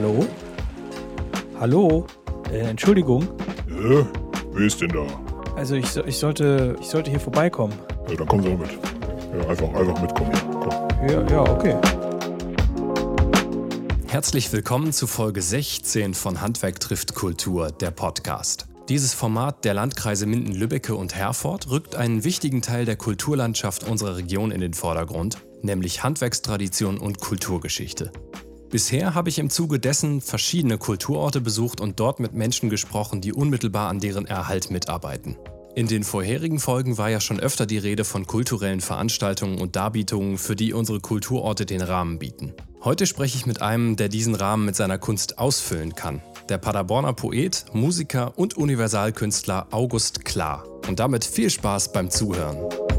Hallo? Hallo? Äh, Entschuldigung. Ja, wer ist denn da? Also ich, ich, sollte, ich sollte hier vorbeikommen. Ja, dann kommen Sie mit. Ja, einfach, einfach mitkommen. Komm. Ja, ja, okay. Herzlich willkommen zu Folge 16 von Handwerk trifft Kultur, der Podcast. Dieses Format der Landkreise Minden, Lübbecke und Herford rückt einen wichtigen Teil der Kulturlandschaft unserer Region in den Vordergrund, nämlich Handwerkstradition und Kulturgeschichte. Bisher habe ich im Zuge dessen verschiedene Kulturorte besucht und dort mit Menschen gesprochen, die unmittelbar an deren Erhalt mitarbeiten. In den vorherigen Folgen war ja schon öfter die Rede von kulturellen Veranstaltungen und Darbietungen, für die unsere Kulturorte den Rahmen bieten. Heute spreche ich mit einem, der diesen Rahmen mit seiner Kunst ausfüllen kann. Der Paderborner Poet, Musiker und Universalkünstler August Klar. Und damit viel Spaß beim Zuhören.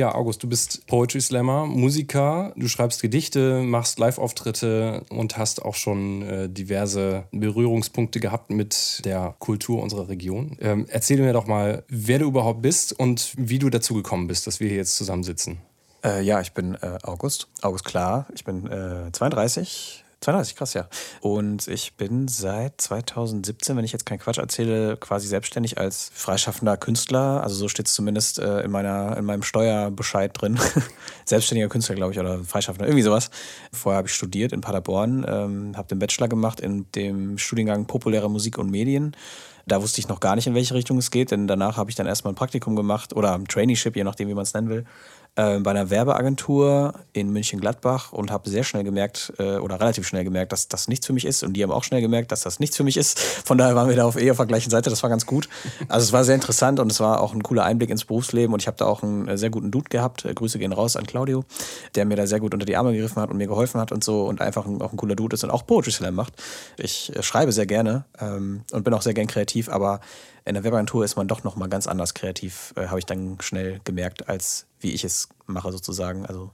Ja, August, du bist Poetry Slammer, Musiker, du schreibst Gedichte, machst Live-Auftritte und hast auch schon äh, diverse Berührungspunkte gehabt mit der Kultur unserer Region. Ähm, erzähl mir doch mal, wer du überhaupt bist und wie du dazu gekommen bist, dass wir hier jetzt zusammensitzen. Äh, ja, ich bin äh, August, August Klar. Ich bin 32, 32, krass, ja. Und ich bin seit 2017, wenn ich jetzt keinen Quatsch erzähle, quasi selbstständig als freischaffender Künstler. Also so steht es zumindest äh, in, meiner, in meinem Steuerbescheid drin. Selbstständiger Künstler, glaube ich, oder freischaffender, irgendwie sowas. Vorher habe ich studiert in Paderborn, ähm, habe den Bachelor gemacht in dem Studiengang Populäre Musik und Medien. Da wusste ich noch gar nicht, in welche Richtung es geht, denn danach habe ich dann erstmal ein Praktikum gemacht oder ein Traineeship, je nachdem, wie man es nennen will, äh, bei einer Werbeagentur in München-Gladbach und habe sehr schnell gemerkt, äh, oder relativ schnell gemerkt, dass das nichts für mich ist. Und die haben auch schnell gemerkt, dass das nichts für mich ist. Von daher waren wir da auf eher auf der gleichen Seite. Das war ganz gut. Also es war sehr interessant und es war auch ein cooler Einblick ins Berufsleben. Und ich habe da auch einen äh, sehr guten Dude gehabt. Äh, Grüße gehen raus an Claudio, der mir da sehr gut unter die Arme gegriffen hat und mir geholfen hat und so. Und einfach ein, auch ein cooler Dude ist und auch Poetry Slam macht. Ich äh, schreibe sehr gerne ähm, und bin auch sehr gern kreativ, aber in der Webagentur ist man doch noch mal ganz anders kreativ, äh, habe ich dann schnell gemerkt, als wie ich es mache sozusagen. Also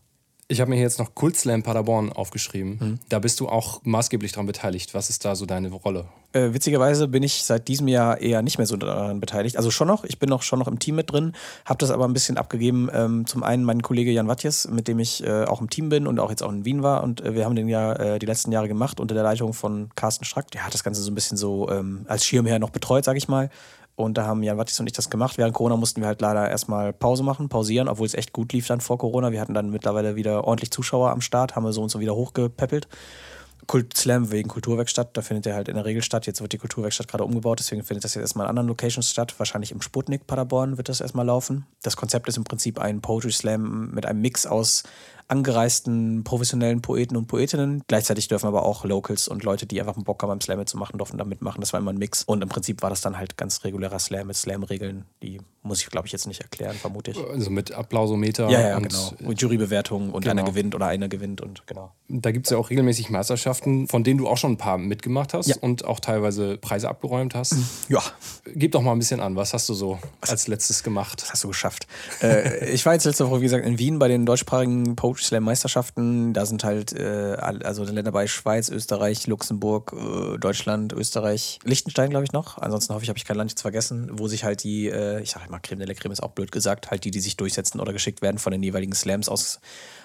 ich habe mir jetzt noch Kultslam Paderborn aufgeschrieben. Mhm. Da bist du auch maßgeblich daran beteiligt. Was ist da so deine Rolle? Äh, witzigerweise bin ich seit diesem Jahr eher nicht mehr so daran beteiligt. Also schon noch, ich bin noch schon noch im Team mit drin, habe das aber ein bisschen abgegeben. Ähm, zum einen mein Kollege Jan Wattjes, mit dem ich äh, auch im Team bin und auch jetzt auch in Wien war. Und äh, wir haben den ja äh, die letzten Jahre gemacht unter der Leitung von Carsten Strack. Der hat das Ganze so ein bisschen so ähm, als Schirmherr noch betreut, sage ich mal. Und da haben Jan Wattis und ich das gemacht. Während Corona mussten wir halt leider erstmal Pause machen, pausieren, obwohl es echt gut lief dann vor Corona. Wir hatten dann mittlerweile wieder ordentlich Zuschauer am Start, haben wir so und so wieder hochgepäppelt. Kult Slam wegen Kulturwerkstatt, da findet er halt in der Regel statt. Jetzt wird die Kulturwerkstatt gerade umgebaut, deswegen findet das jetzt erstmal in anderen Locations statt. Wahrscheinlich im Sputnik Paderborn wird das erstmal laufen. Das Konzept ist im Prinzip ein Poetry Slam mit einem Mix aus angereisten professionellen Poeten und Poetinnen. Gleichzeitig dürfen aber auch Locals und Leute, die einfach einen Bock haben, beim Slam zu machen, dürfen da mitmachen. Das war immer ein Mix. Und im Prinzip war das dann halt ganz regulärer Slam mit Slam-Regeln. Die muss ich, glaube ich, jetzt nicht erklären, vermute ich. Also mit Applausometer. Ja, ja, und genau. Und Jurybewertung und genau. einer gewinnt oder einer gewinnt und genau. Da gibt es ja auch regelmäßig Meisterschaften, von denen du auch schon ein paar mitgemacht hast ja. und auch teilweise Preise abgeräumt hast. Ja. Gib doch mal ein bisschen an, was hast du so als letztes gemacht? Was hast du geschafft? äh, ich war jetzt letzte Woche, wie gesagt, in Wien bei den deutschsprachigen Poetry Slam Meisterschaften. Da sind halt äh, also Länder bei Schweiz, Österreich, Luxemburg, äh, Deutschland, Österreich, Liechtenstein, glaube ich noch. Ansonsten hoffe ich, habe ich kein Land jetzt vergessen, wo sich halt die, äh, ich sage mal, Creme de la Creme ist auch blöd gesagt, halt die, die sich durchsetzen oder geschickt werden von den jeweiligen Slams aus,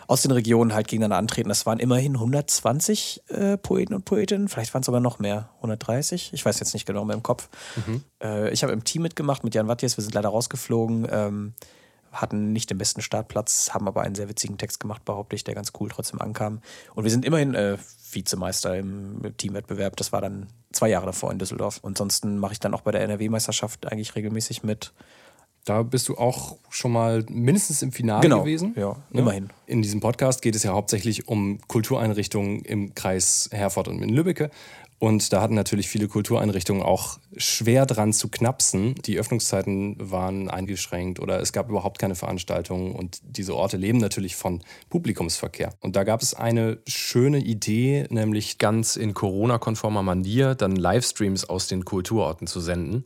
aus den Regionen halt gegeneinander antreten. Das waren immerhin 120 äh, Poeten und Poetinnen, vielleicht waren es sogar noch mehr, 130, ich weiß jetzt nicht genau mehr im Kopf. Mhm. Äh, ich habe im Team mitgemacht mit Jan Wattiers, wir sind leider rausgeflogen. Ähm, hatten nicht den besten Startplatz, haben aber einen sehr witzigen Text gemacht, behaupte ich, der ganz cool trotzdem ankam. Und wir sind immerhin äh, Vizemeister im Teamwettbewerb. Das war dann zwei Jahre davor in Düsseldorf. Und ansonsten mache ich dann auch bei der NRW-Meisterschaft eigentlich regelmäßig mit. Da bist du auch schon mal mindestens im Finale genau. gewesen. Ja, ne? immerhin. In diesem Podcast geht es ja hauptsächlich um Kultureinrichtungen im Kreis Herford und in Lübbecke. Und da hatten natürlich viele Kultureinrichtungen auch schwer dran zu knapsen. Die Öffnungszeiten waren eingeschränkt oder es gab überhaupt keine Veranstaltungen. Und diese Orte leben natürlich von Publikumsverkehr. Und da gab es eine schöne Idee, nämlich ganz in Corona-konformer Manier dann Livestreams aus den Kulturorten zu senden.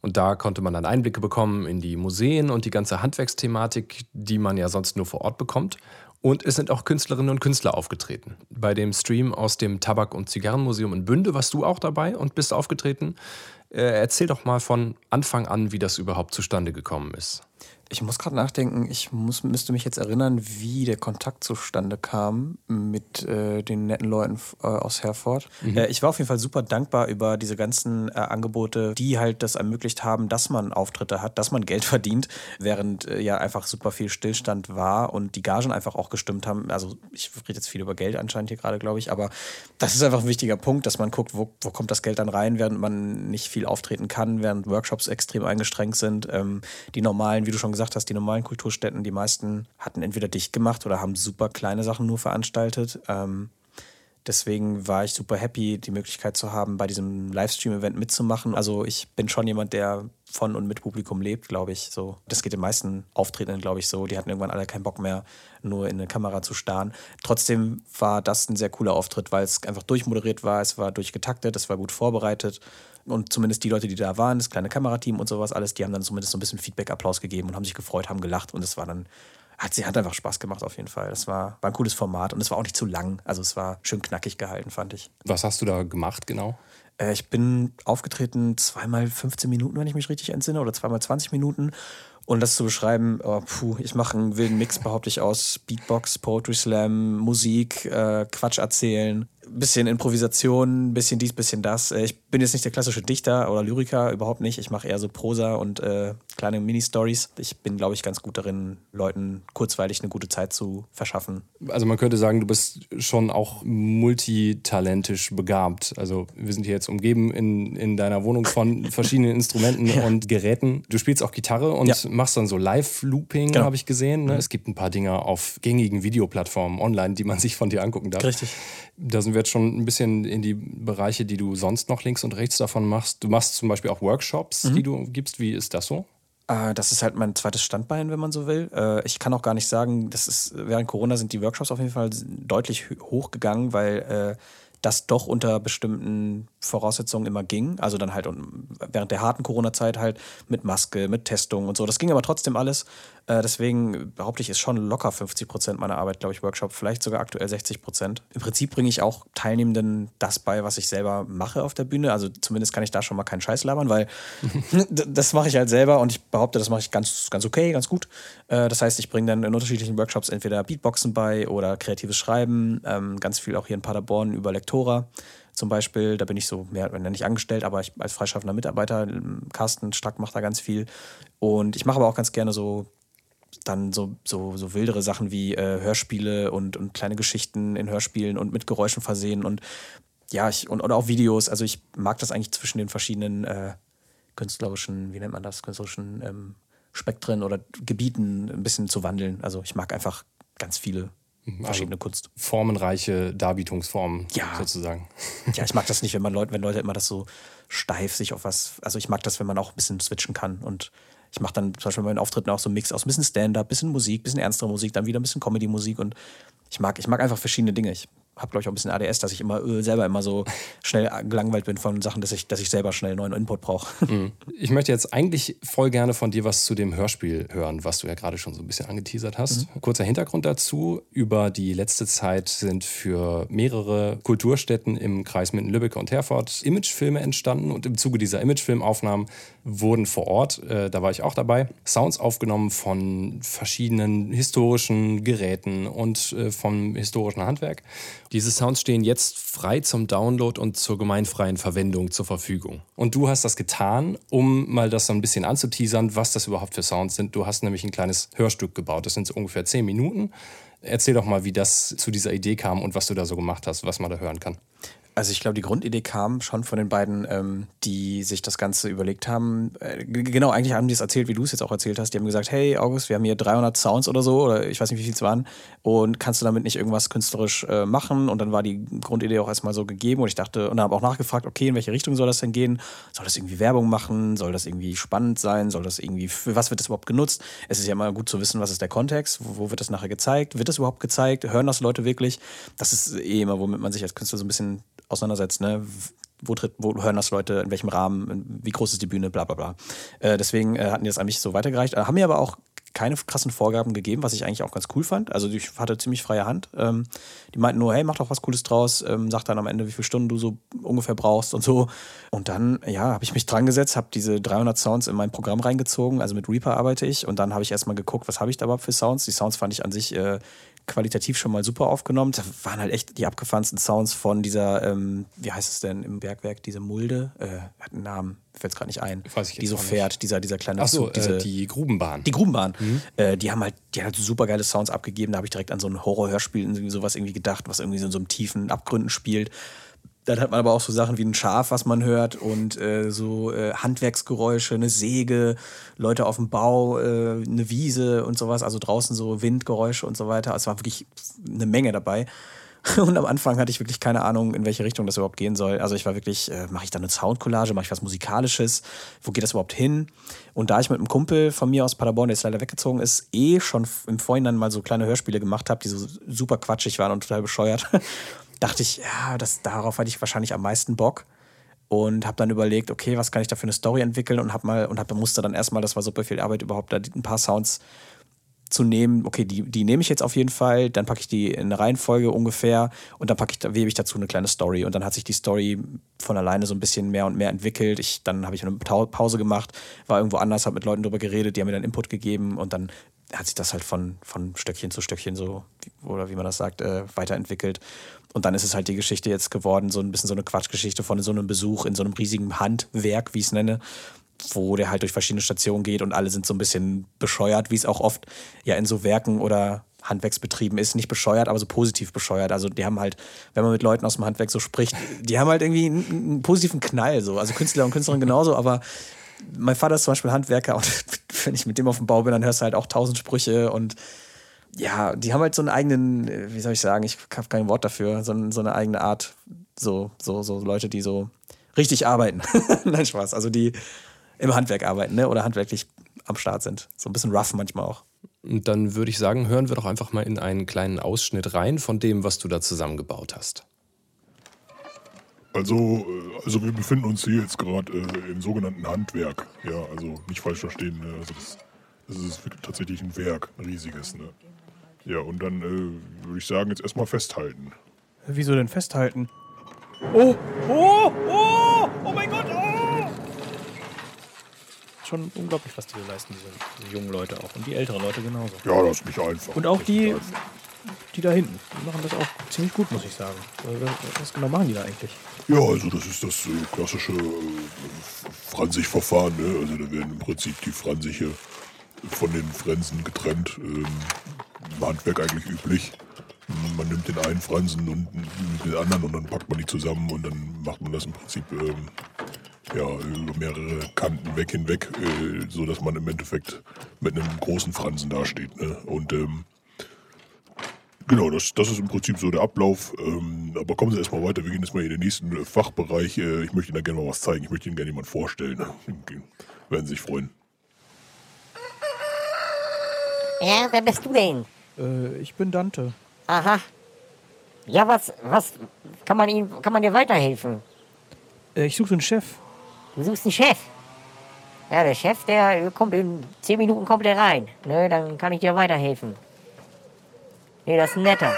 Und da konnte man dann Einblicke bekommen in die Museen und die ganze Handwerksthematik, die man ja sonst nur vor Ort bekommt. Und es sind auch Künstlerinnen und Künstler aufgetreten. Bei dem Stream aus dem Tabak- und Zigarrenmuseum in Bünde warst du auch dabei und bist aufgetreten. Äh, erzähl doch mal von Anfang an, wie das überhaupt zustande gekommen ist. Ich muss gerade nachdenken, ich muss, müsste mich jetzt erinnern, wie der Kontakt zustande kam mit äh, den netten Leuten äh, aus Herford. Mhm. Äh, ich war auf jeden Fall super dankbar über diese ganzen äh, Angebote, die halt das ermöglicht haben, dass man Auftritte hat, dass man Geld verdient, während äh, ja einfach super viel Stillstand war und die Gagen einfach auch gestimmt haben. Also ich rede jetzt viel über Geld anscheinend hier gerade, glaube ich, aber das ist einfach ein wichtiger Punkt, dass man guckt, wo, wo kommt das Geld dann rein, während man nicht viel auftreten kann, während Workshops extrem eingestrengt sind. Ähm, die normalen, wie du schon gesagt hast, die normalen Kulturstätten, die meisten hatten entweder dicht gemacht oder haben super kleine Sachen nur veranstaltet. Ähm, deswegen war ich super happy, die Möglichkeit zu haben, bei diesem Livestream-Event mitzumachen. Also ich bin schon jemand, der von und mit Publikum lebt, glaube ich. So, das geht den meisten Auftretenden, glaube ich, so. Die hatten irgendwann alle keinen Bock mehr, nur in eine Kamera zu starren. Trotzdem war das ein sehr cooler Auftritt, weil es einfach durchmoderiert war, es war durchgetaktet, es war gut vorbereitet. Und zumindest die Leute, die da waren, das kleine Kamerateam und sowas alles, die haben dann zumindest so ein bisschen Feedback-Applaus gegeben und haben sich gefreut, haben gelacht und es war dann hat, sie hat einfach Spaß gemacht auf jeden Fall. Das war, war ein cooles Format und es war auch nicht zu lang. Also es war schön knackig gehalten, fand ich. Was hast du da gemacht genau? Äh, ich bin aufgetreten zweimal 15 Minuten, wenn ich mich richtig entsinne, oder zweimal 20 Minuten. Und das zu beschreiben, oh, puh, ich mache einen wilden Mix, behaupte ich, aus Beatbox, Poetry Slam, Musik, äh, Quatsch erzählen, bisschen Improvisation, bisschen dies, bisschen das. Äh, ich bin jetzt nicht der klassische Dichter oder Lyriker, überhaupt nicht. Ich mache eher so Prosa und äh, kleine Mini-Stories. Ich bin, glaube ich, ganz gut darin, Leuten kurzweilig eine gute Zeit zu verschaffen. Also man könnte sagen, du bist schon auch multitalentisch begabt. Also wir sind hier jetzt umgeben in, in deiner Wohnung von verschiedenen Instrumenten ja. und Geräten. Du spielst auch Gitarre und ja. machst dann so Live-Looping, genau. habe ich gesehen. Ne? Mhm. Es gibt ein paar Dinge auf gängigen Videoplattformen online, die man sich von dir angucken darf. Richtig. Da sind wir jetzt schon ein bisschen in die Bereiche, die du sonst noch links und rechts davon machst. Du machst zum Beispiel auch Workshops, mhm. die du gibst. Wie ist das so? Äh, das ist halt mein zweites Standbein, wenn man so will. Äh, ich kann auch gar nicht sagen, das ist, während Corona sind die Workshops auf jeden Fall deutlich hochgegangen, weil äh, das doch unter bestimmten Voraussetzungen immer ging. Also dann halt während der harten Corona-Zeit halt mit Maske, mit Testung und so. Das ging aber trotzdem alles. Äh, deswegen behaupte ich, ist schon locker 50 Prozent meiner Arbeit, glaube ich, Workshop, vielleicht sogar aktuell 60 Prozent. Im Prinzip bringe ich auch Teilnehmenden das bei, was ich selber mache auf der Bühne. Also zumindest kann ich da schon mal keinen Scheiß labern, weil das mache ich halt selber und ich behaupte, das mache ich ganz, ganz okay, ganz gut. Äh, das heißt, ich bringe dann in unterschiedlichen Workshops entweder Beatboxen bei oder kreatives Schreiben, ähm, ganz viel auch hier in Paderborn über Lektora zum Beispiel. Da bin ich so mehr oder nicht angestellt, aber ich als freischaffender Mitarbeiter, Carsten Strack macht da ganz viel. Und ich mache aber auch ganz gerne so dann so, so, so wildere Sachen wie äh, Hörspiele und, und kleine Geschichten in Hörspielen und mit Geräuschen versehen und ja, ich, und, oder auch Videos. Also ich mag das eigentlich zwischen den verschiedenen äh, künstlerischen, wie nennt man das, künstlerischen ähm, Spektren oder Gebieten ein bisschen zu wandeln. Also ich mag einfach ganz viele verschiedene also Kunst. Formenreiche Darbietungsformen ja. sozusagen. Ja, ich mag das nicht, wenn man Leute, wenn Leute immer das so steif sich auf was. Also ich mag das, wenn man auch ein bisschen switchen kann und ich mache dann zum Beispiel bei meinen Auftritten auch so einen Mix aus ein bisschen Stand-up, bisschen Musik, bisschen ernstere Musik, dann wieder ein bisschen Comedy-Musik und ich mag, ich mag einfach verschiedene Dinge. Ich habe, glaube ich, auch ein bisschen ADS, dass ich immer äh, selber immer so schnell gelangweilt bin von Sachen, dass ich, dass ich selber schnell neuen Input brauche. Mhm. Ich möchte jetzt eigentlich voll gerne von dir was zu dem Hörspiel hören, was du ja gerade schon so ein bisschen angeteasert hast. Mhm. Kurzer Hintergrund dazu. Über die letzte Zeit sind für mehrere Kulturstätten im Kreis Minden-Lübbecke und Herford Imagefilme entstanden und im Zuge dieser Imagefilmaufnahmen wurden vor Ort, äh, da war ich auch dabei, Sounds aufgenommen von verschiedenen historischen Geräten und äh, vom historischen Handwerk. Diese Sounds stehen jetzt frei zum Download und zur gemeinfreien Verwendung zur Verfügung. Und du hast das getan, um mal das so ein bisschen anzuteasern, was das überhaupt für Sounds sind. Du hast nämlich ein kleines Hörstück gebaut. Das sind so ungefähr zehn Minuten. Erzähl doch mal, wie das zu dieser Idee kam und was du da so gemacht hast, was man da hören kann. Also ich glaube, die Grundidee kam schon von den beiden, ähm, die sich das Ganze überlegt haben. Äh, genau, eigentlich haben die es erzählt, wie du es jetzt auch erzählt hast. Die haben gesagt, hey August, wir haben hier 300 Sounds oder so, oder ich weiß nicht, wie viel es waren, und kannst du damit nicht irgendwas künstlerisch äh, machen? Und dann war die Grundidee auch erstmal so gegeben und ich dachte, und habe auch nachgefragt, okay, in welche Richtung soll das denn gehen? Soll das irgendwie Werbung machen? Soll das irgendwie spannend sein? Soll das irgendwie, für was wird das überhaupt genutzt? Es ist ja immer gut zu wissen, was ist der Kontext, wo, wo wird das nachher gezeigt? Wird das überhaupt gezeigt? Hören das Leute wirklich? Das ist eh immer, womit man sich als Künstler so ein bisschen auseinandersetzt, ne? Wo, tritt, wo hören das Leute, in welchem Rahmen, wie groß ist die Bühne, bla bla bla. Äh, deswegen äh, hatten die das an mich so weitergereicht. Äh, haben mir aber auch keine krassen Vorgaben gegeben, was ich eigentlich auch ganz cool fand. Also ich hatte ziemlich freie Hand. Ähm, die meinten nur, hey, mach doch was Cooles draus, ähm, sag dann am Ende, wie viele Stunden du so ungefähr brauchst und so. Und dann, ja, habe ich mich dran gesetzt, habe diese 300 Sounds in mein Programm reingezogen. Also mit Reaper arbeite ich. Und dann habe ich erstmal geguckt, was habe ich da überhaupt für Sounds. Die Sounds fand ich an sich äh, qualitativ schon mal super aufgenommen. Da waren halt echt die abgefahrensten Sounds von dieser, ähm, wie heißt es denn im Bergwerk, diese Mulde, äh, hat einen Namen, fällt es gerade nicht ein. Weiß ich die so fährt, dieser, dieser kleine Ach so, Zug, diese, äh, die Grubenbahn. die Grubenbahn. Äh, die haben halt, die haben halt super geile Sounds abgegeben. Da habe ich direkt an so ein Horrorhörspiel irgendwie sowas irgendwie gedacht, was irgendwie so in so einem tiefen Abgründen spielt. Dann hat man aber auch so Sachen wie ein Schaf, was man hört und äh, so äh, Handwerksgeräusche, eine Säge, Leute auf dem Bau, äh, eine Wiese und sowas, also draußen so Windgeräusche und so weiter. Es war wirklich eine Menge dabei. Und am Anfang hatte ich wirklich keine Ahnung, in welche Richtung das überhaupt gehen soll. Also ich war wirklich, äh, mache ich da eine Soundcollage, mache ich was Musikalisches, wo geht das überhaupt hin? Und da ich mit einem Kumpel von mir aus Paderborn, der jetzt leider weggezogen ist, eh schon im Vorhinein mal so kleine Hörspiele gemacht habe, die so super quatschig waren und total bescheuert, dachte ich, ja, das, darauf hatte ich wahrscheinlich am meisten Bock und habe dann überlegt, okay, was kann ich da für eine Story entwickeln und habe mal und habe musste dann erstmal, das war super viel Arbeit überhaupt, da ein paar Sounds zu nehmen, okay, die, die nehme ich jetzt auf jeden Fall, dann packe ich die in eine Reihenfolge ungefähr und dann packe ich, webe ich dazu eine kleine Story und dann hat sich die Story von alleine so ein bisschen mehr und mehr entwickelt. Ich, dann habe ich eine Pause gemacht, war irgendwo anders, habe mit Leuten drüber geredet, die haben mir dann Input gegeben und dann hat sich das halt von, von Stöckchen zu Stöckchen so, oder wie man das sagt, äh, weiterentwickelt. Und dann ist es halt die Geschichte jetzt geworden, so ein bisschen so eine Quatschgeschichte von so einem Besuch in so einem riesigen Handwerk, wie ich es nenne, wo der halt durch verschiedene Stationen geht und alle sind so ein bisschen bescheuert, wie es auch oft ja in so Werken oder Handwerksbetrieben ist. Nicht bescheuert, aber so positiv bescheuert. Also die haben halt, wenn man mit Leuten aus dem Handwerk so spricht, die haben halt irgendwie einen, einen positiven Knall. So. Also Künstler und Künstlerinnen genauso, aber mein Vater ist zum Beispiel Handwerker und wenn ich mit dem auf dem Bau bin, dann hörst du halt auch tausend Sprüche und ja, die haben halt so einen eigenen, wie soll ich sagen, ich habe kein Wort dafür, so, so eine eigene Art, so, so, so Leute, die so richtig arbeiten. Nein, Spaß. Also die im Handwerk arbeiten, ne? Oder handwerklich am Start sind. So ein bisschen rough manchmal auch. Und dann würde ich sagen, hören wir doch einfach mal in einen kleinen Ausschnitt rein von dem, was du da zusammengebaut hast. Also, äh, also wir befinden uns hier jetzt gerade äh, im sogenannten Handwerk. Ja, also nicht falsch verstehen. Ne? Also das, das ist wirklich tatsächlich ein Werk, ein riesiges. Ne? Ja, und dann äh, würde ich sagen, jetzt erstmal festhalten. Wieso denn festhalten? Oh, oh, oh mein Gott, oh! Schon unglaublich, was die so leisten, diese, diese jungen Leute auch. Und die älteren Leute genauso. Ja, das ist nicht einfach. Und auch die, die da hinten, die machen das auch ziemlich gut, muss ich sagen. Äh, Was genau machen die da eigentlich? Ja, also das ist das äh, klassische äh, Franzig-Verfahren. Ne? Also da werden im Prinzip die Fransiche von den Frensen getrennt. Ähm, Im Handwerk eigentlich üblich. Man nimmt den einen Fransen und den anderen und dann packt man die zusammen und dann macht man das im Prinzip ähm, ja, über mehrere Kanten weg hinweg, äh, so dass man im Endeffekt mit einem großen Fransen dasteht. Ne? Und ähm, Genau, das, das ist im Prinzip so der Ablauf. Ähm, aber kommen Sie erstmal weiter. Wir gehen jetzt mal in den nächsten Fachbereich. Äh, ich möchte Ihnen da gerne mal was zeigen. Ich möchte Ihnen gerne jemanden vorstellen. Okay. Werden Sie sich freuen. Ja, wer bist du denn? Äh, ich bin Dante. Aha. Ja, was, was, kann man ihm, kann man dir weiterhelfen? Äh, ich suche einen Chef. Du suchst einen Chef. Ja, der Chef, der kommt in 10 Minuten kommt der rein. Ne, dann kann ich dir weiterhelfen. Nee, das ist ein netter.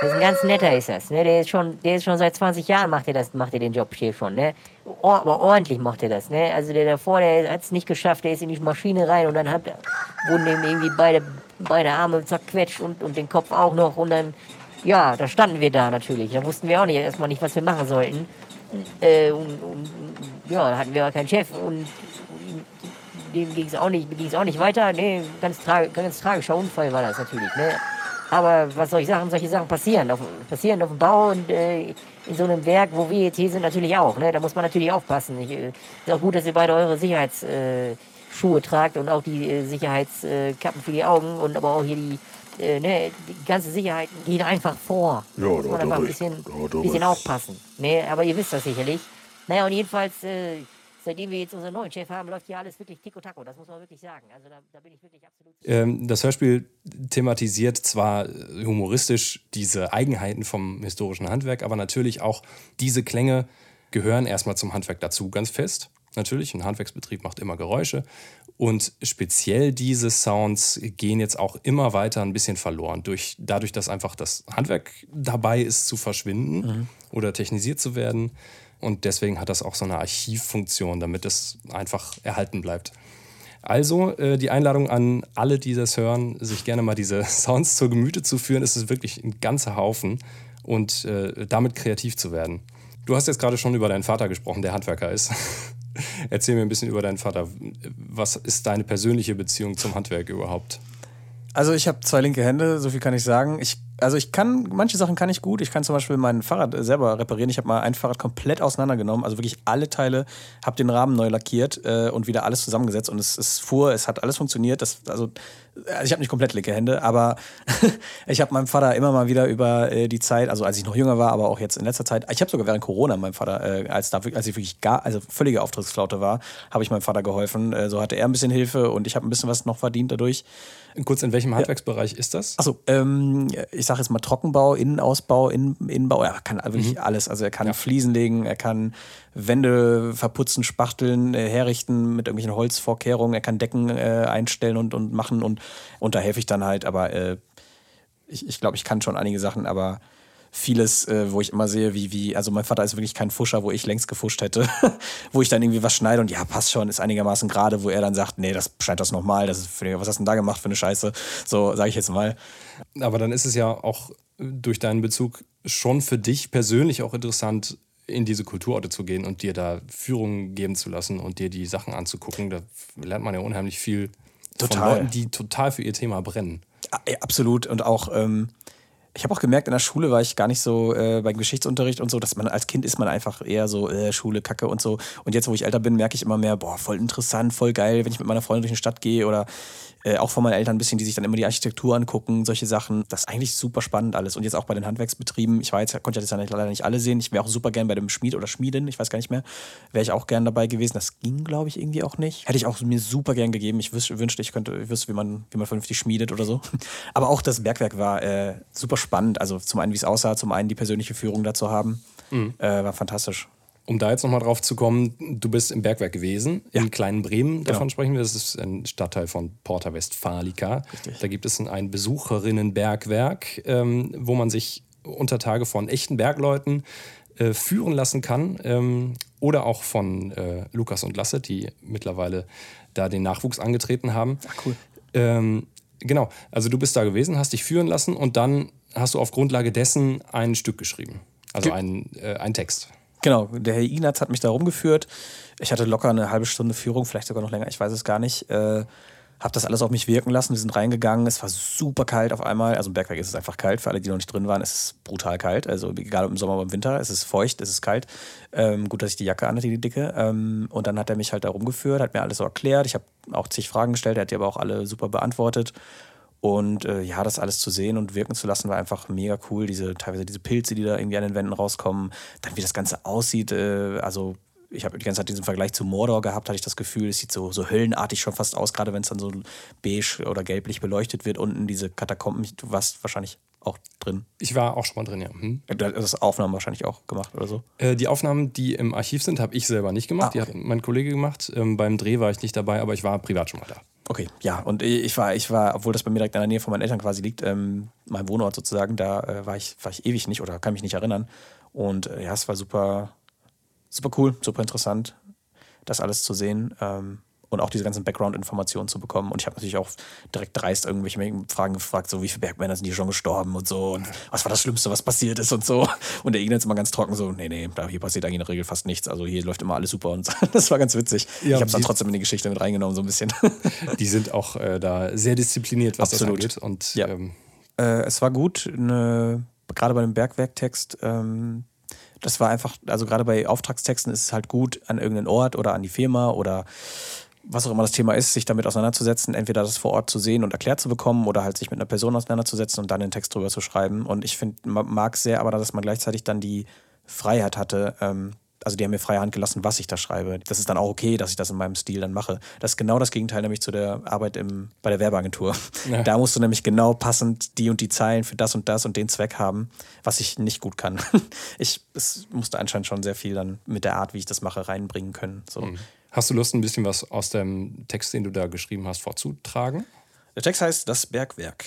Das ist ein ganz netter ist das. Ne, der ist schon, der ist schon seit 20 Jahren macht er das, macht er den Job hier schon, ne? Aber ordentlich macht er das, ne? Also der davor, der hat es nicht geschafft, der ist in die Maschine rein und dann hat, wurden ihm irgendwie beide, beide Arme zerquetscht und, und den Kopf auch noch und dann, ja, da standen wir da natürlich. Da wussten wir auch nicht erstmal nicht, was wir machen sollten. Äh, und, und, ja, hatten wir keinen Chef und dem ging es auch nicht, auch nicht weiter. Nee, ganz, tra ganz tragischer Unfall war das natürlich. Ne? Aber was soll ich sagen, solche Sachen passieren. Auf, passieren auf dem Bau und äh, in so einem Werk, wo wir jetzt hier sind, natürlich auch. Ne? Da muss man natürlich aufpassen. Ich, äh, ist auch gut, dass ihr beide eure Sicherheitsschuhe äh, tragt und auch die äh, Sicherheitskappen für die Augen und aber auch hier die, äh, ne, die ganze Sicherheit geht einfach vor. Ja, da muss da man einfach ein bisschen, er bisschen aufpassen. Ne? Aber ihr wisst das sicherlich. Naja, und jedenfalls, äh, seitdem wir jetzt unseren neuen Chef haben, läuft hier alles wirklich tico-taco. Das muss man wirklich sagen. Also da, da bin ich wirklich absolut. Ähm, das Hörspiel thematisiert zwar humoristisch diese Eigenheiten vom historischen Handwerk, aber natürlich auch diese Klänge gehören erstmal zum Handwerk dazu, ganz fest. Natürlich, ein Handwerksbetrieb macht immer Geräusche. Und speziell diese Sounds gehen jetzt auch immer weiter ein bisschen verloren, durch, dadurch, dass einfach das Handwerk dabei ist zu verschwinden mhm. oder technisiert zu werden. Und deswegen hat das auch so eine Archivfunktion, damit es einfach erhalten bleibt. Also äh, die Einladung an alle, die das hören, sich gerne mal diese Sounds zur Gemüte zu führen. Es ist wirklich ein ganzer Haufen und äh, damit kreativ zu werden. Du hast jetzt gerade schon über deinen Vater gesprochen, der Handwerker ist. Erzähl mir ein bisschen über deinen Vater. Was ist deine persönliche Beziehung zum Handwerk überhaupt? Also ich habe zwei linke Hände, so viel kann ich sagen. Ich also ich kann, manche Sachen kann ich gut. Ich kann zum Beispiel mein Fahrrad selber reparieren. Ich habe mal ein Fahrrad komplett auseinandergenommen, also wirklich alle Teile, habe den Rahmen neu lackiert äh, und wieder alles zusammengesetzt und es, es fuhr, es hat alles funktioniert. Das, also, also ich habe nicht komplett linke Hände, aber ich habe meinem Vater immer mal wieder über äh, die Zeit, also als ich noch jünger war, aber auch jetzt in letzter Zeit, ich habe sogar während Corona meinem Vater, äh, als, da, als ich wirklich gar, also völlige Auftrittsflaute war, habe ich meinem Vater geholfen. Äh, so hatte er ein bisschen Hilfe und ich habe ein bisschen was noch verdient dadurch. Kurz, in welchem Handwerksbereich ja. ist das? Achso, ähm, ich sage jetzt mal Trockenbau, Innenausbau, Innen, Innenbau. Er kann wirklich mhm. alles. Also er kann ja. Fliesen legen, er kann Wände verputzen, spachteln, äh, herrichten mit irgendwelchen Holzvorkehrungen. Er kann Decken äh, einstellen und, und machen und, und da helfe ich dann halt. Aber äh, ich, ich glaube, ich kann schon einige Sachen, aber vieles, äh, wo ich immer sehe, wie, wie, also mein Vater ist wirklich kein Fuscher, wo ich längst gefuscht hätte, wo ich dann irgendwie was schneide und ja, passt schon, ist einigermaßen gerade, wo er dann sagt, nee, das scheint das nochmal, das ist für, was hast du denn da gemacht für eine Scheiße? So, sage ich jetzt mal. Aber dann ist es ja auch durch deinen Bezug schon für dich persönlich auch interessant, in diese Kulturorte zu gehen und dir da Führungen geben zu lassen und dir die Sachen anzugucken. Da lernt man ja unheimlich viel total. von Leuten, die total für ihr Thema brennen. Absolut. Und auch, ähm, ich habe auch gemerkt, in der Schule war ich gar nicht so äh, beim Geschichtsunterricht und so, dass man als Kind ist man einfach eher so äh, Schule, Kacke und so. Und jetzt, wo ich älter bin, merke ich immer mehr, boah, voll interessant, voll geil, wenn ich mit meiner Freundin durch die Stadt gehe oder äh, auch von meinen Eltern ein bisschen, die sich dann immer die Architektur angucken, solche Sachen. Das ist eigentlich super spannend alles. Und jetzt auch bei den Handwerksbetrieben. Ich war jetzt, konnte jetzt leider nicht alle sehen. Ich wäre auch super gern bei dem Schmied oder Schmiedin, ich weiß gar nicht mehr, wäre ich auch gern dabei gewesen. Das ging, glaube ich, irgendwie auch nicht. Hätte ich auch mir super gern gegeben. Ich wünschte, ich könnte, ich wüsste, wie man, wie man vernünftig schmiedet oder so. Aber auch das Bergwerk war äh, super spannend. Also zum einen, wie es aussah, zum einen die persönliche Führung dazu haben. Mhm. Äh, war fantastisch um da jetzt nochmal drauf zu kommen, du bist im Bergwerk gewesen, ja. in Kleinen Bremen, davon genau. sprechen wir. Das ist ein Stadtteil von Porta Westfalica. Richtig. Da gibt es ein Besucherinnenbergwerk, ähm, wo man sich unter Tage von echten Bergleuten äh, führen lassen kann. Ähm, oder auch von äh, Lukas und Lasse, die mittlerweile da den Nachwuchs angetreten haben. Ach, cool. Ähm, genau, also du bist da gewesen, hast dich führen lassen und dann hast du auf Grundlage dessen ein Stück geschrieben. Also ein, äh, ein Text. Genau, der Herr Ignaz hat mich da rumgeführt. Ich hatte locker eine halbe Stunde Führung, vielleicht sogar noch länger, ich weiß es gar nicht. Äh, hab das alles auf mich wirken lassen. Wir sind reingegangen. Es war super kalt auf einmal. Also im Bergwerk ist es einfach kalt. Für alle, die noch nicht drin waren, es ist brutal kalt. Also egal ob im Sommer oder im Winter, es ist feucht, es ist kalt. Ähm, gut, dass ich die Jacke anhatte, die dicke. Ähm, und dann hat er mich halt da rumgeführt, hat mir alles so erklärt. Ich habe auch zig Fragen gestellt, er hat die aber auch alle super beantwortet. Und äh, ja, das alles zu sehen und wirken zu lassen, war einfach mega cool. Diese, teilweise diese Pilze, die da irgendwie an den Wänden rauskommen. Dann, wie das Ganze aussieht. Äh, also, ich habe die ganze Zeit diesen Vergleich zu Mordor gehabt, hatte ich das Gefühl, es sieht so, so höllenartig schon fast aus, gerade wenn es dann so beige oder gelblich beleuchtet wird. Unten diese Katakomben, du warst wahrscheinlich auch drin. Ich war auch schon mal drin, ja. Hm. Du hast das Aufnahmen wahrscheinlich auch gemacht oder so? Äh, die Aufnahmen, die im Archiv sind, habe ich selber nicht gemacht. Ah, okay. Die hat mein Kollege gemacht. Ähm, beim Dreh war ich nicht dabei, aber ich war privat schon mal da. Okay, ja, und ich war, ich war, obwohl das bei mir direkt in der Nähe von meinen Eltern quasi liegt, ähm, mein Wohnort sozusagen, da äh, war, ich, war ich ewig nicht oder kann mich nicht erinnern. Und äh, ja, es war super, super cool, super interessant, das alles zu sehen. Ähm, und auch diese ganzen Background-Informationen zu bekommen. Und ich habe natürlich auch direkt dreist irgendwelche Fragen gefragt, so wie viele Bergmänner sind hier schon gestorben und so und was war das Schlimmste, was passiert ist und so. Und der Ignaz immer ganz trocken so, nee, nee, da hier passiert eigentlich in der Regel fast nichts. Also hier läuft immer alles super und das war ganz witzig. Ja, ich habe es dann trotzdem in die Geschichte mit reingenommen, so ein bisschen. Die sind auch äh, da sehr diszipliniert, was Absolut. das angeht. Und, ja. ähm, äh, es war gut, eine, gerade bei dem Bergwerktext, ähm, das war einfach, also gerade bei Auftragstexten ist es halt gut, an irgendeinen Ort oder an die Firma oder was auch immer das Thema ist, sich damit auseinanderzusetzen, entweder das vor Ort zu sehen und erklärt zu bekommen oder halt sich mit einer Person auseinanderzusetzen und dann den Text drüber zu schreiben. Und ich finde, mag sehr, aber dass man gleichzeitig dann die Freiheit hatte, ähm, also die haben mir freie Hand gelassen, was ich da schreibe. Das ist dann auch okay, dass ich das in meinem Stil dann mache. Das ist genau das Gegenteil nämlich zu der Arbeit im, bei der Werbeagentur. Ja. Da musst du nämlich genau passend die und die Zeilen für das und das und den Zweck haben, was ich nicht gut kann. Ich es musste anscheinend schon sehr viel dann mit der Art, wie ich das mache, reinbringen können. So. Mhm. Hast du Lust, ein bisschen was aus dem Text, den du da geschrieben hast, vorzutragen? Der Text heißt Das Bergwerk.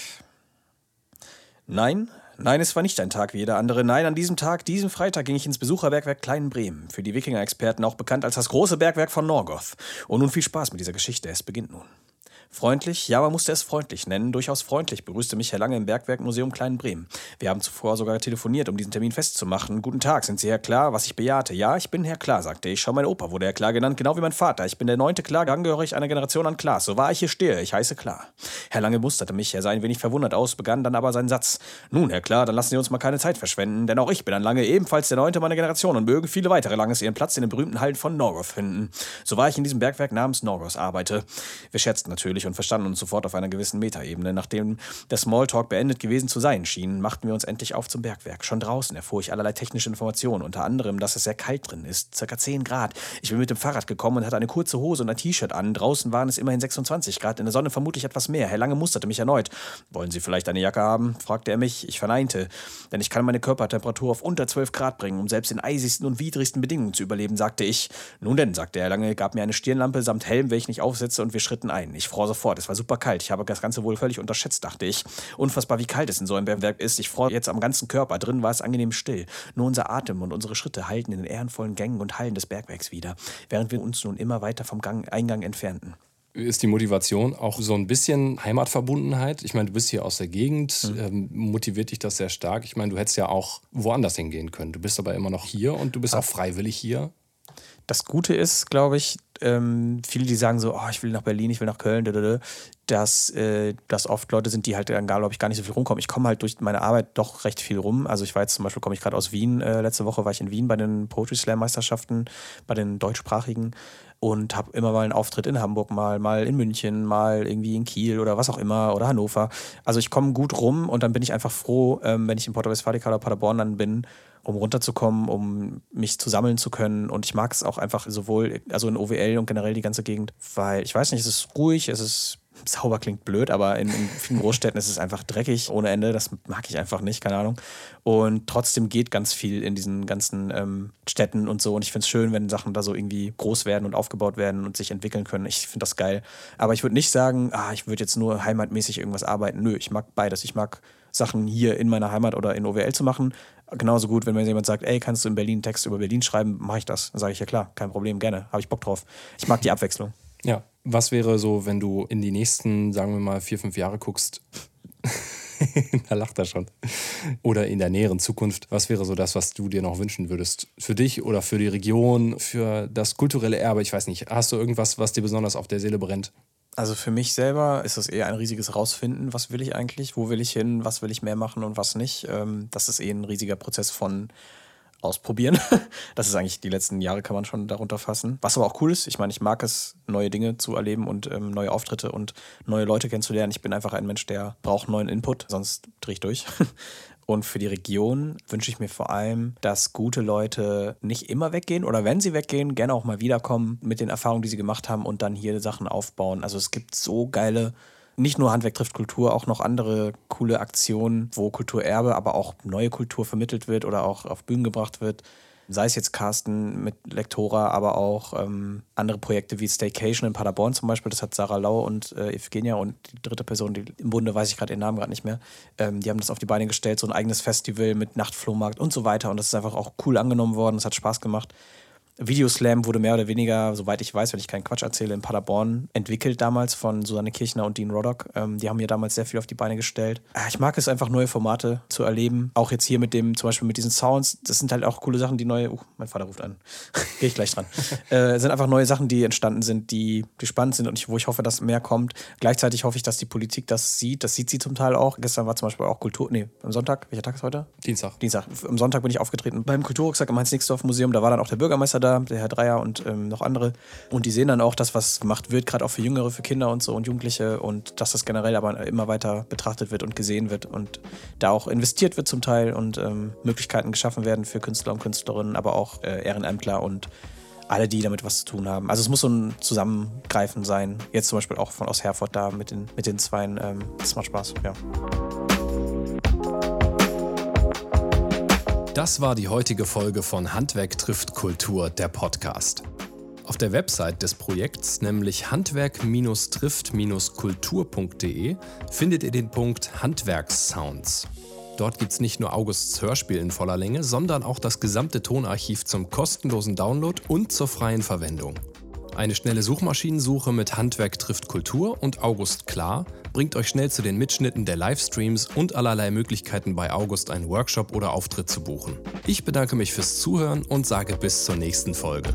Nein, nein, es war nicht ein Tag wie jeder andere. Nein, an diesem Tag, diesem Freitag, ging ich ins Besucherbergwerk Kleinbremen, für die Wikinger-Experten auch bekannt als das große Bergwerk von Norgoth. Und nun viel Spaß mit dieser Geschichte, es beginnt nun. Freundlich, ja, man musste es freundlich nennen, durchaus freundlich, begrüßte mich Herr Lange im Bergwerkmuseum Kleinbremen. Wir haben zuvor sogar telefoniert, um diesen Termin festzumachen. Guten Tag, sind Sie Herr Klar, was ich bejahte? Ja, ich bin Herr Klar, sagte ich. Schau, mein Opa wurde Herr Klar genannt, genau wie mein Vater. Ich bin der neunte Klar, angehörig einer Generation an Klaas. So wahr ich hier stehe, ich heiße Klar. Herr Lange musterte mich, er sah ein wenig verwundert aus, begann dann aber seinen Satz. Nun, Herr Klar, dann lassen Sie uns mal keine Zeit verschwenden, denn auch ich bin ein Lange, ebenfalls der neunte meiner Generation und mögen viele weitere Langes ihren Platz in den berühmten Hallen von Norgoth finden. So war ich in diesem Bergwerk namens Norgoth arbeite. Wir scherzten natürlich und verstanden uns sofort auf einer gewissen Metaebene. Nachdem der Smalltalk beendet gewesen zu sein schien, machten wir uns endlich auf zum Bergwerk. Schon draußen erfuhr ich allerlei technische Informationen, unter anderem, dass es sehr kalt drin ist, circa 10 Grad. Ich bin mit dem Fahrrad gekommen und hatte eine kurze Hose und ein T-Shirt an. Draußen waren es immerhin 26 Grad, in der Sonne vermutlich etwas mehr. Herr Lange musterte mich erneut. Wollen Sie vielleicht eine Jacke haben? fragte er mich. Ich verneinte, denn ich kann meine Körpertemperatur auf unter 12 Grad bringen, um selbst in eisigsten und widrigsten Bedingungen zu überleben, sagte ich. Nun denn, sagte er Lange, gab mir eine Stirnlampe samt Helm, welchen ich aufsetzte, und wir schritten ein. Ich fror sofort. Es war super kalt. Ich habe das Ganze wohl völlig unterschätzt, dachte ich. Unfassbar, wie kalt es in so einem Bergwerk ist. Ich fror jetzt am ganzen Körper. Drin war es angenehm still. Nur unser Atem und unsere Schritte hallten in den ehrenvollen Gängen und Hallen des Bergwerks wieder, während wir uns nun immer weiter vom Gang, Eingang entfernten. Ist die Motivation auch so ein bisschen Heimatverbundenheit? Ich meine, du bist hier aus der Gegend, Mhm. ähm, motiviert dich das sehr stark. Ich meine, du hättest ja auch woanders hingehen können. Du bist aber immer noch hier und du bist auch freiwillig hier. Das Gute ist, glaube ich, ähm, viele, die sagen so, oh, ich will nach Berlin, ich will nach Köln, dass äh, das oft Leute sind, die halt, dann, glaube ich, gar nicht so viel rumkommen. Ich komme halt durch meine Arbeit doch recht viel rum. Also ich war jetzt zum Beispiel, komme ich gerade aus Wien, äh, letzte Woche war ich in Wien bei den Poetry Slam Meisterschaften, bei den deutschsprachigen und habe immer mal einen Auftritt in Hamburg, mal, mal in München, mal irgendwie in Kiel oder was auch immer oder Hannover. Also ich komme gut rum und dann bin ich einfach froh, ähm, wenn ich in Porto Westfalica oder Paderborn dann bin, um runterzukommen, um mich zu sammeln zu können. Und ich mag es auch einfach sowohl, also in OWL und generell die ganze Gegend, weil ich weiß nicht, es ist ruhig, es ist sauber klingt blöd, aber in, in vielen Großstädten ist es einfach dreckig ohne Ende. Das mag ich einfach nicht, keine Ahnung. Und trotzdem geht ganz viel in diesen ganzen ähm, Städten und so. Und ich finde es schön, wenn Sachen da so irgendwie groß werden und aufgebaut werden und sich entwickeln können. Ich finde das geil. Aber ich würde nicht sagen, ah, ich würde jetzt nur heimatmäßig irgendwas arbeiten. Nö, ich mag beides. Ich mag Sachen hier in meiner Heimat oder in OWL zu machen. Genauso gut, wenn mir jemand sagt, ey, kannst du in Berlin Text über Berlin schreiben, mache ich das. Dann sage ich ja klar, kein Problem, gerne. Habe ich Bock drauf. Ich mag die Abwechslung. Ja. Was wäre so, wenn du in die nächsten, sagen wir mal, vier, fünf Jahre guckst? da lacht er schon. Oder in der näheren Zukunft. Was wäre so das, was du dir noch wünschen würdest? Für dich oder für die Region, für das kulturelle Erbe? Ich weiß nicht. Hast du irgendwas, was dir besonders auf der Seele brennt? Also für mich selber ist es eher ein riesiges Rausfinden, was will ich eigentlich, wo will ich hin, was will ich mehr machen und was nicht. Ähm, das ist eh ein riesiger Prozess von Ausprobieren. Das ist eigentlich die letzten Jahre, kann man schon darunter fassen. Was aber auch cool ist, ich meine, ich mag es, neue Dinge zu erleben und ähm, neue Auftritte und neue Leute kennenzulernen. Ich bin einfach ein Mensch, der braucht neuen Input, sonst drehe ich durch. Und für die Region wünsche ich mir vor allem, dass gute Leute nicht immer weggehen oder wenn sie weggehen, gerne auch mal wiederkommen mit den Erfahrungen, die sie gemacht haben und dann hier Sachen aufbauen. Also es gibt so geile, nicht nur Handwerk trifft Kultur, auch noch andere coole Aktionen, wo Kulturerbe, aber auch neue Kultur vermittelt wird oder auch auf Bühnen gebracht wird. Sei es jetzt Carsten mit Lektora, aber auch ähm, andere Projekte wie Staycation in Paderborn zum Beispiel. Das hat Sarah Lau und äh, Evgenia und die dritte Person, die im Bunde, weiß ich gerade ihren Namen gerade nicht mehr. Ähm, die haben das auf die Beine gestellt, so ein eigenes Festival mit Nachtflohmarkt und so weiter. Und das ist einfach auch cool angenommen worden. Es hat Spaß gemacht. Videoslam wurde mehr oder weniger, soweit ich weiß, wenn ich keinen Quatsch erzähle, in Paderborn entwickelt damals von Susanne Kirchner und Dean Roddock. Ähm, die haben mir damals sehr viel auf die Beine gestellt. Äh, Ich mag es einfach, neue Formate zu erleben. Auch jetzt hier mit dem, zum Beispiel mit diesen Sounds. Das sind halt auch coole Sachen, die neue. Uh, mein Vater ruft an. Gehe ich gleich dran. äh, sind einfach neue Sachen, die entstanden sind, die, die spannend sind und ich, wo ich hoffe, dass mehr kommt. Gleichzeitig hoffe ich, dass die Politik das sieht. Das sieht sie zum Teil auch. Gestern war zum Beispiel auch Kultur. Nee, am Sonntag. Welcher Tag ist heute? Dienstag. Dienstag. Am Sonntag bin ich aufgetreten beim Kulturrucksack im Heinz-Nixdorf-Museum. Da war dann auch der Bürgermeister da, der Herr Dreier und ähm, noch andere. Und die sehen dann auch das, was gemacht wird, gerade auch für Jüngere, für Kinder und so und Jugendliche. Und dass das generell aber immer weiter betrachtet wird und gesehen wird und da auch investiert wird zum Teil und ähm, Möglichkeiten geschaffen werden für Künstler und Künstlerinnen, aber auch äh, Ehrenämtler und alle, die damit was zu tun haben. Also es muss so ein Zusammengreifen sein. Jetzt zum Beispiel auch von aus Herford da mit den, mit den Zweien. Ähm, das macht Spaß, ja. Das war die heutige Folge von Handwerk trifft Kultur, der Podcast. Auf der Website des Projekts, nämlich handwerk-trifft-kultur.de, findet ihr den Punkt Handwerkssounds. Dort gibt es nicht nur Augusts Hörspiel in voller Länge, sondern auch das gesamte Tonarchiv zum kostenlosen Download und zur freien Verwendung. Eine schnelle Suchmaschinensuche mit Handwerk trifft Kultur und August Klar bringt euch schnell zu den Mitschnitten der Livestreams und allerlei Möglichkeiten bei August einen Workshop oder Auftritt zu buchen. Ich bedanke mich fürs Zuhören und sage bis zur nächsten Folge.